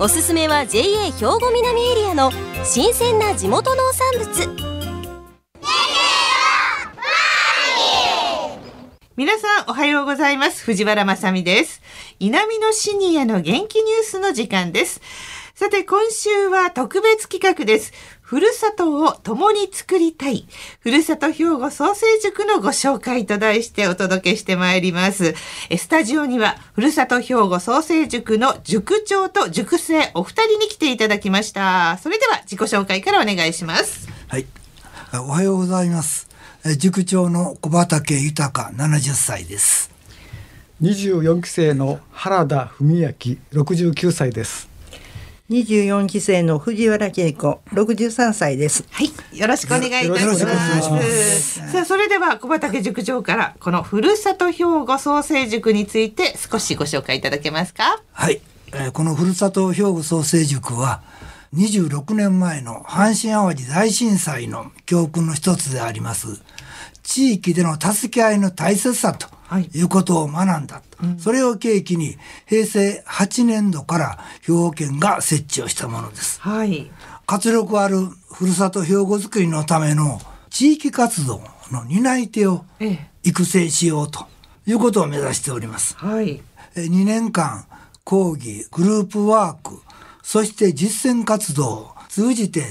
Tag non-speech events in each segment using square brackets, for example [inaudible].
おすすめは JA 兵庫南エリアの新鮮な地元農産物。皆さんおはようございます。藤原まさです。南のシニアの元気ニュースの時間です。さて今週は特別企画です。ふるさとを共に作りたい。ふるさと兵庫創生塾のご紹介と題してお届けしてまいります。スタジオには、ふるさと兵庫創生塾の塾長と塾生お二人に来ていただきました。それでは自己紹介からお願いします。はい。おはようございます。塾長の小畑豊70歳です。24期生の原田文明69歳です。24期生の藤原恵子63歳です。はい。よろしくお願いいたします。さあそれでは小畑塾長からこのふるさと兵庫創生塾について少しご紹介いただけますか？はい、えー、このふるさと兵庫創生塾は26年前の阪神淡路大震災の教訓の一つであります。地域での助け合いの大切さということを学んだ。うん、それを契機に平成8年度から兵庫県が設置をしたものです。はい、活力あるふるさと兵庫づくりのための地域活動の担い手を育成しようということを目指しております。はい、2年間講義、グループワーク、そして実践活動を通じて、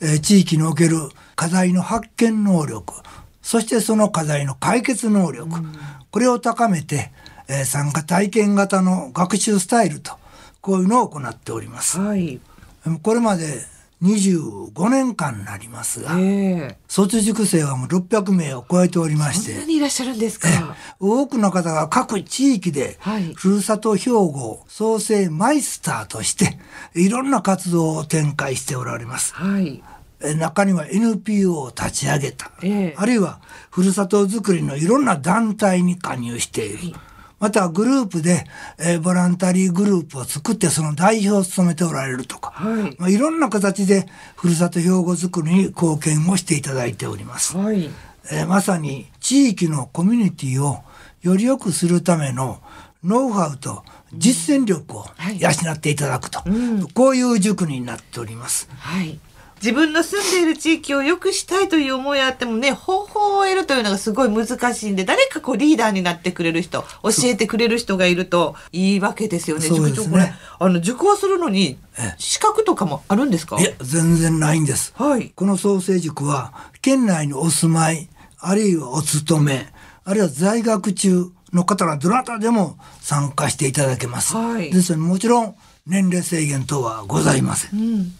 え地域における課題の発見能力、そしてその課題の解決能力、うん、これを高めて、えー、参加体験型の学習スタイルとこういうのを行っております。はい、これまで25年間になりますが、えー、卒塾生はもう600名を超えておりましていらっしゃるんですか。多くの方が各地域で、ふるさと兵庫創生マイスターとしていろんな活動を展開しておられます。はい中には NPO を立ち上げた、えー、あるいはふるさとづくりのいろんな団体に加入している。はい。またグループで、えー、ボランタリーグループを作ってその代表を務めておられるとか、はい、まあ、いろんな形でふるさと兵庫づくりに貢献をしていただいております、はい、えー、まさに地域のコミュニティをより良くするためのノウハウと実践力を養っていただくと、うん、こういう塾になっております。はい自分の住んでいる地域を良くしたいという思いあってもね、方法を得るというのがすごい難しいんで、誰かこうリーダーになってくれる人、教えてくれる人がいるといいわけですよね。そうですねこれ、あの、受講するのに、資格とかもあるんですか？いや、全然ないんです。はい。この創生塾は、県内にお住まい、あるいはお勤め、あるいは在学中の方がどなたでも参加していただけます。はい。ですので、もちろん、年齢制限等はございません。うん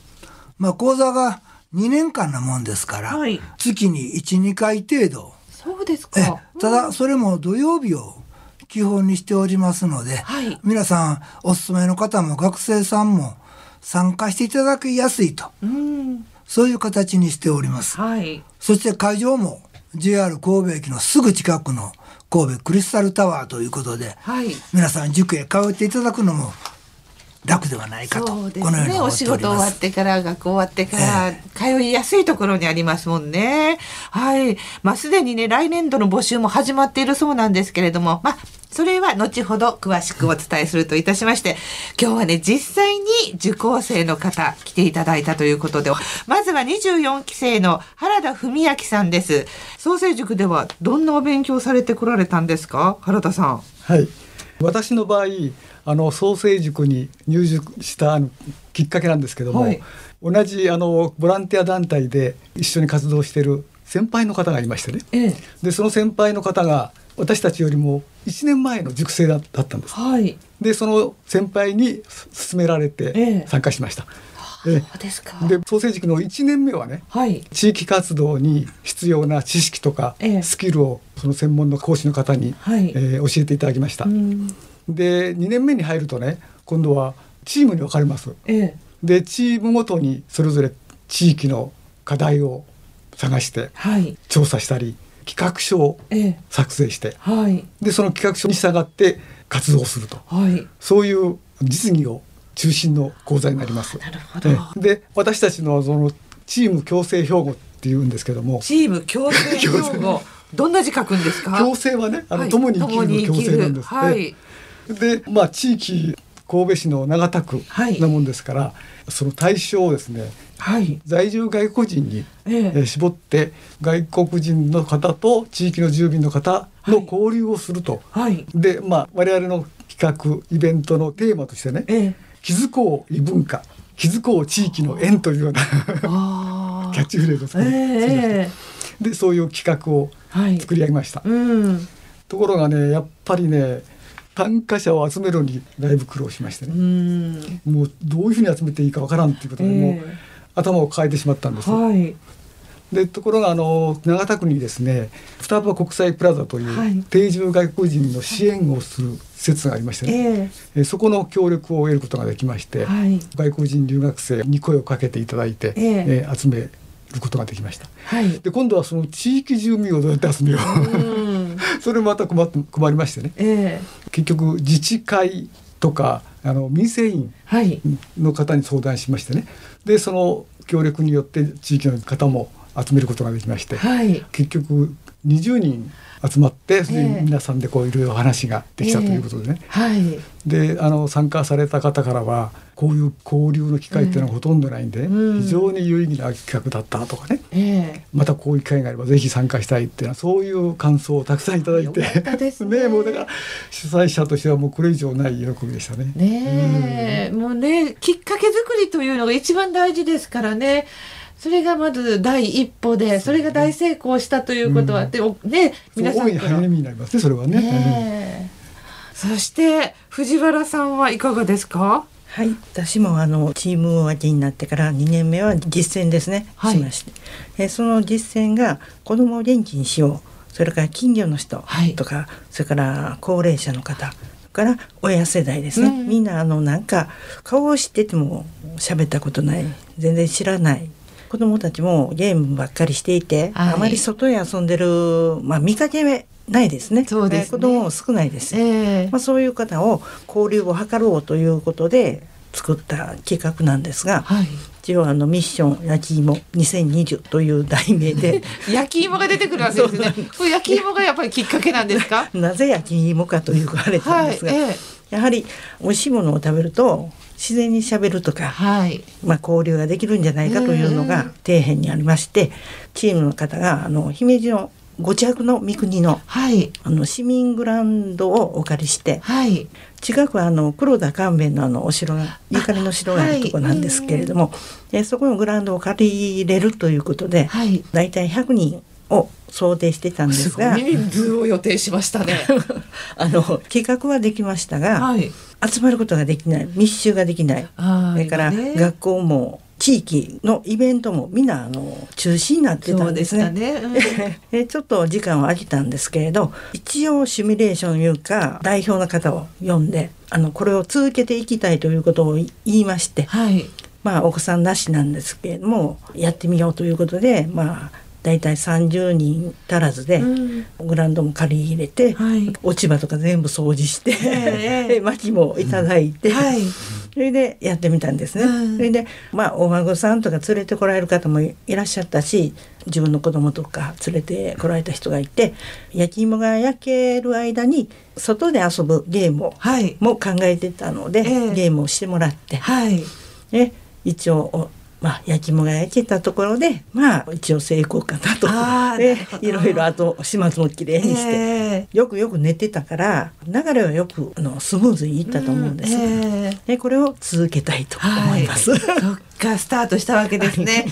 まあ、講座が2年間なもんですから、はい、月に1、2回程度。そうですか。ただ、それも土曜日を基本にしておりますので、はい、皆さん、お勤めの方も学生さんも参加していただきやすいと。うんそういう形にしております。はい、そして会場も JR 神戸駅のすぐ近くの神戸クリスタルタワーということで、はい、皆さん塾へ通っていただくのも楽ではないかとそうですねお仕事終わってから学校終わってから、通いやすいところにありますもんねはいまあすでにね来年度の募集も始まっているそうなんですけれどもまあそれは後ほど詳しくお伝えするといたしまして、今日はね、実際に受講生の方来ていただいたということで、まずは24期生の原田文明さんです。創生塾ではどんなお勉強されてこられたんですか？原田さん。はい。私の場合、あの創生塾に入塾したきっかけなんですけども、はい、同じあのボランティア団体で一緒に活動している先輩の方がいましてね、ええ、でその先輩の方が私たちよりも1年前の塾生だったんです。はい、でその先輩に勧められて参加しました。ええ、ですか。で創生塾の1年目はね、はい、地域活動に必要な知識とかスキルをその専門の講師の方に、はい、えー、教えていただきました。で2年目に入るとね今度はチームに分かれます。ええ、でチームごとにそれぞれ地域の課題を探してはい。調査したり企画書をええ。作成してはい。でその企画書に従って活動すると。はい。そういう実技を中心の講座になります。なるほど。ええ。で私たちのそのチーム共生標語っていうんですけども。チーム共生標語。[laughs] どんな字書くんですか？共生はねあの、はい。共に生きるの共生なんです、はいでまあ地域神戸市の長田区はい。なもんですから、その対象をですねはい。在住外国人に、絞って外国人の方と地域の住民の方のはい。交流をすると、はい。でまあ我々の企画イベントのテーマとしてねええ「気づこう異文化気づこう地域の縁」というようなあ [laughs] キャッチフレーズを作りええでそういう企画をはい。作り上げました。うん。ところがねやっぱりね参加者を集めるのにだいぶ苦労しましてうね、ん。もうどういうふうに集めていいかわからんっていうことで、もうえ頭を抱えてしまったんです。はい。でところがあの長田区にですね双葉国際プラザといはい。う定住外国人の支援をする施設がありましてね、ええ。そこの協力を得ることができまして、えはい。外国人留学生に声をかけていただいて、ええ。えー集めることができました。はい。で今度はその地域住民をどうやって集めよう、うんそれまた困って困りましてね。ええ。結局自治会とかあの民生委員はい。の方に相談しましてね。でその協力によって地域の方も集めることができまして、はい。結局20人集まって皆さんでこういろいろ話ができたということでね、はい。であの参加された方からはこういう交流の機会っていうのはほとんどないんで、うん。非常に有意義な企画だったとかね。ええ。またこういう機会があればぜひ参加したいっていうのはそういう感想をたくさんいただいて。よかったですね。[laughs] もうだから主催者としてはもうこれ以上ない喜びでしたね。ねえ、もうねきっかけ作りというのが一番大事ですからねそれがまず第一歩でそれが大成功したということは、うん。でもね皆さ大いにんから励みになりますねそれはね。ねえ。そして藤原さんはいかがですか？はい、私もあのチーム分けになってから2年目は実践ですね、はい。しまして。えその実践が子どもを元気にしよう。それから近所の人はい。とか、それから高齢者の方から親世代ですね、うん。みんなあのなんか顔を知ってても喋ったことない。全然知らない子どもたちもゲームばっかりしていて、はい。あまり外へ遊んでる、まあ、見かけないですね。そうですね。え子どもも少ないです。ええ。まあ、そういう方を交流を図ろうということで作った企画なんですがはい。一応あのミッション焼き芋2020という題名で。[laughs] 焼き芋が出てくるわけですね。[laughs] これ焼き芋がやっぱりきっかけなんですか？なぜ焼き芋かという言われたんはいですが、ええやはり美味しいものを食べると自然にしゃべるとか、はい。まあ、交流ができるんじゃないかというのうんが底辺にありましてチームの方があの姫路のご自宅の三国のはい。あの市民グラウンドをお借りしてはい。近くはあの黒田官兵衛のあのお城がゆかりの城があるところなんですけれども、でそこのグラウンドを借りれるということで、はい。だいたい100人を想定してたんですが。人数を予定しましたね。[laughs] あの企画はできましたが、はい。集まることができない。密集ができない。あそれからね学校も地域のイベントもみんなあの中止になってたんでですすね。ね。うん。[laughs] えちょっと時間を空けたんですけれど一応シミュレーションいうか代表の方を呼んであのこれを続けていきたいということを言いましてはい。まあお子さんなしなんですけれどもやってみようということでまあ大体30人足らずで、うん。グラウンドも借り入れて、はい。落ち葉とか全部掃除して、ええ。[laughs] 薪もいただいて、はい。それでやってみたんですね。うん。それでまあお孫さんとか連れてこられる方もいらっしゃったし自分の子供とか連れてこられた人がいて焼き芋が焼ける間に外で遊ぶゲームも考えてたので、ええ。ゲームをしてもらって、はい。で一応おまあ、焼き芋が焼けたところでまあ一応成功かなと。でいろいろあと始末もきれいにして、えよくよく寝てたから流れはよくあのスムーズにいったと思うんです、ええでこれを続けたいと思はいいます。[laughs] そっかスタートしたわけですね。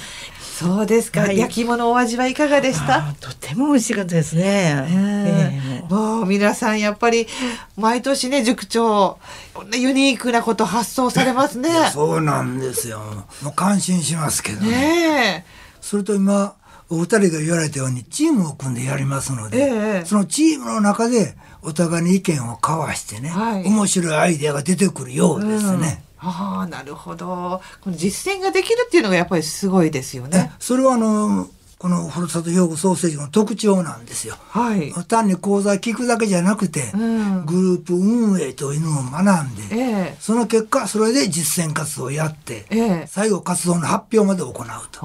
そうですか、はい。焼き芋のお味はいかがでした？とても美味しかったですね。ええええもう皆さんやっぱり毎年ね塾長こんなユニークなこと発想されますね。そうなんですよ。もう感心しますけどね。ねそれと今お二人が言われたようにチームを組んでやりますので、ええそのチームの中でお互いに意見を交わしてね、はい。面白いアイデアが出てくるようですね。うん。ああなるほど。この実践ができるっていうのがやっぱりすごいですよね。それはあのこのふるさと兵庫ソーセージの特徴なんですよ。はい。単に講座聞くだけじゃなくて、うんグループ運営というのを学んで、ええその結果それで実践活動をやって、ええ最後活動の発表まで行うと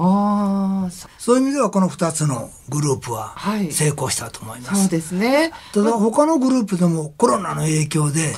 そそういう意味ではこの2つのグループははい成功したと思います。そうですね。ただ他のグループでもコロナの影響で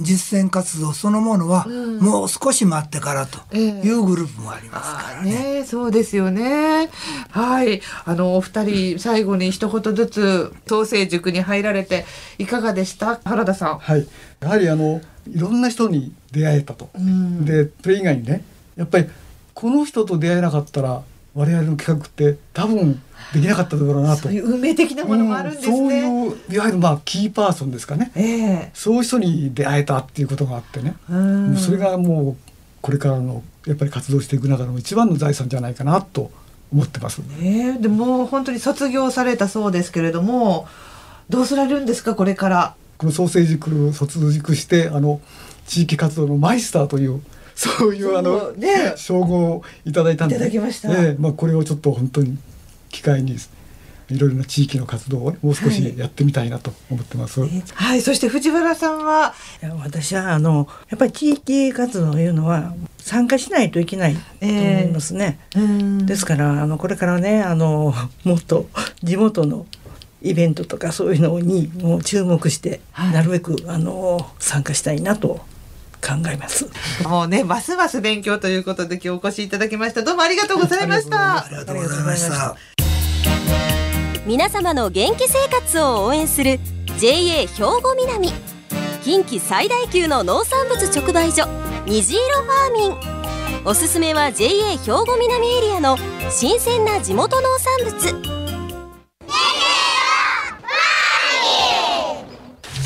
実践活動そのものはもう少し待ってからというグループもありますからね。ねそうですよね。はい。あの、お二人、最後に一言ずつ、創生塾に入られて、いかがでした？原田さん。はい、やはりあのいろんな人に出会えたと、んでそれ以外にねやっぱりこの人と出会えなかったら我々の企画って多分できなかっただろうなとそういう運命的なものもあるんですうんね。そういういわゆるまあキーパーソンですかねええそういう人に出会えたっていうことがあってね、うんそれがもうこれからのやっぱり活動していく中の一番の財産じゃないかなと思ってます。ねえでもう本当に卒業されたそうですけれども、どうされるんですか、これから。この創生塾卒塾してあの地域活動のマイスターというそういうあそのうね。称号をいただいたんで。いただきました。ええまあ、これをちょっと本当に機会にいろいろな地域の活動をねもう少はい。しやってみたいなと思ってます。はい、そして藤原さんは、私はあのやっぱり地域活動というのは参加しないといけないと思いますね。うん。ですからあのこれからねあのもっと地元のイベントとかそういうのにもう注目して、はい。なるべくあの参加したいなと考えます。もうね、ますます勉強ということで今日お越しいただきました。どうもありがとうございましたあ。りがとうございました。皆様の元気生活を応援する JA 兵庫南近畿最大級の農産物直売所虹色ファーミンおすすめは JA 兵庫南エリアの新鮮な地元農産物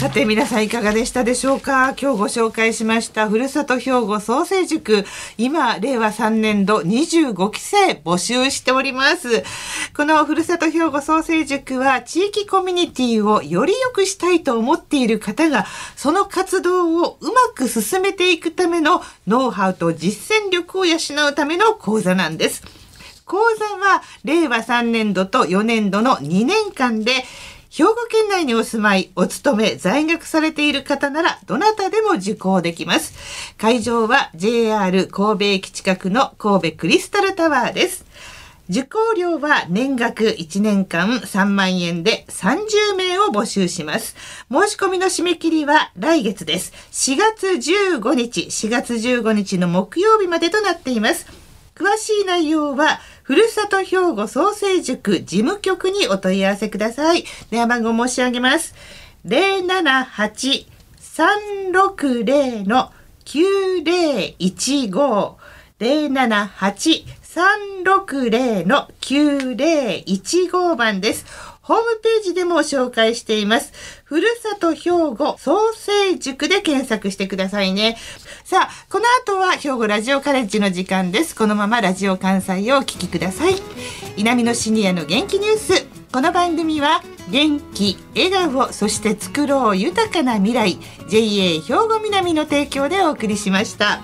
さて皆さんいかがでしたでしょうか？今日ご紹介しましたふるさと兵庫創生塾今令和3年度25期生募集しております。このふるさと兵庫創生塾は地域コミュニティをより良くしたいと思っている方がその活動をうまく進めていくためのノウハウと実践力を養うための講座なんです。講座は令和3年度と4年度の2年間で兵庫県内にお住まい、お勤め、在学されている方なら、どなたでも受講できます。会場は JR 神戸駅近くの神戸クリスタルタワーです。受講料は年額1年間3万円で30名を募集します。申し込みの締め切りは来月です。4月15日、4月15日の木曜日までとなっています。詳しい内容は、ふるさと兵庫創生塾事務局にお問い合わせください。電話番号申し上げます。078-360-9015 078-360-9015番です。ホームページでも紹介しています。ふるさと兵庫創生塾で検索してくださいね。さあ、この後は兵庫ラジオカレッジの時間です。このままラジオ関西をお聞きください。稲美のシニアの元気ニュース。この番組は元気、笑顔、そして作ろう豊かな未来 JA 兵庫南の提供でお送りしました。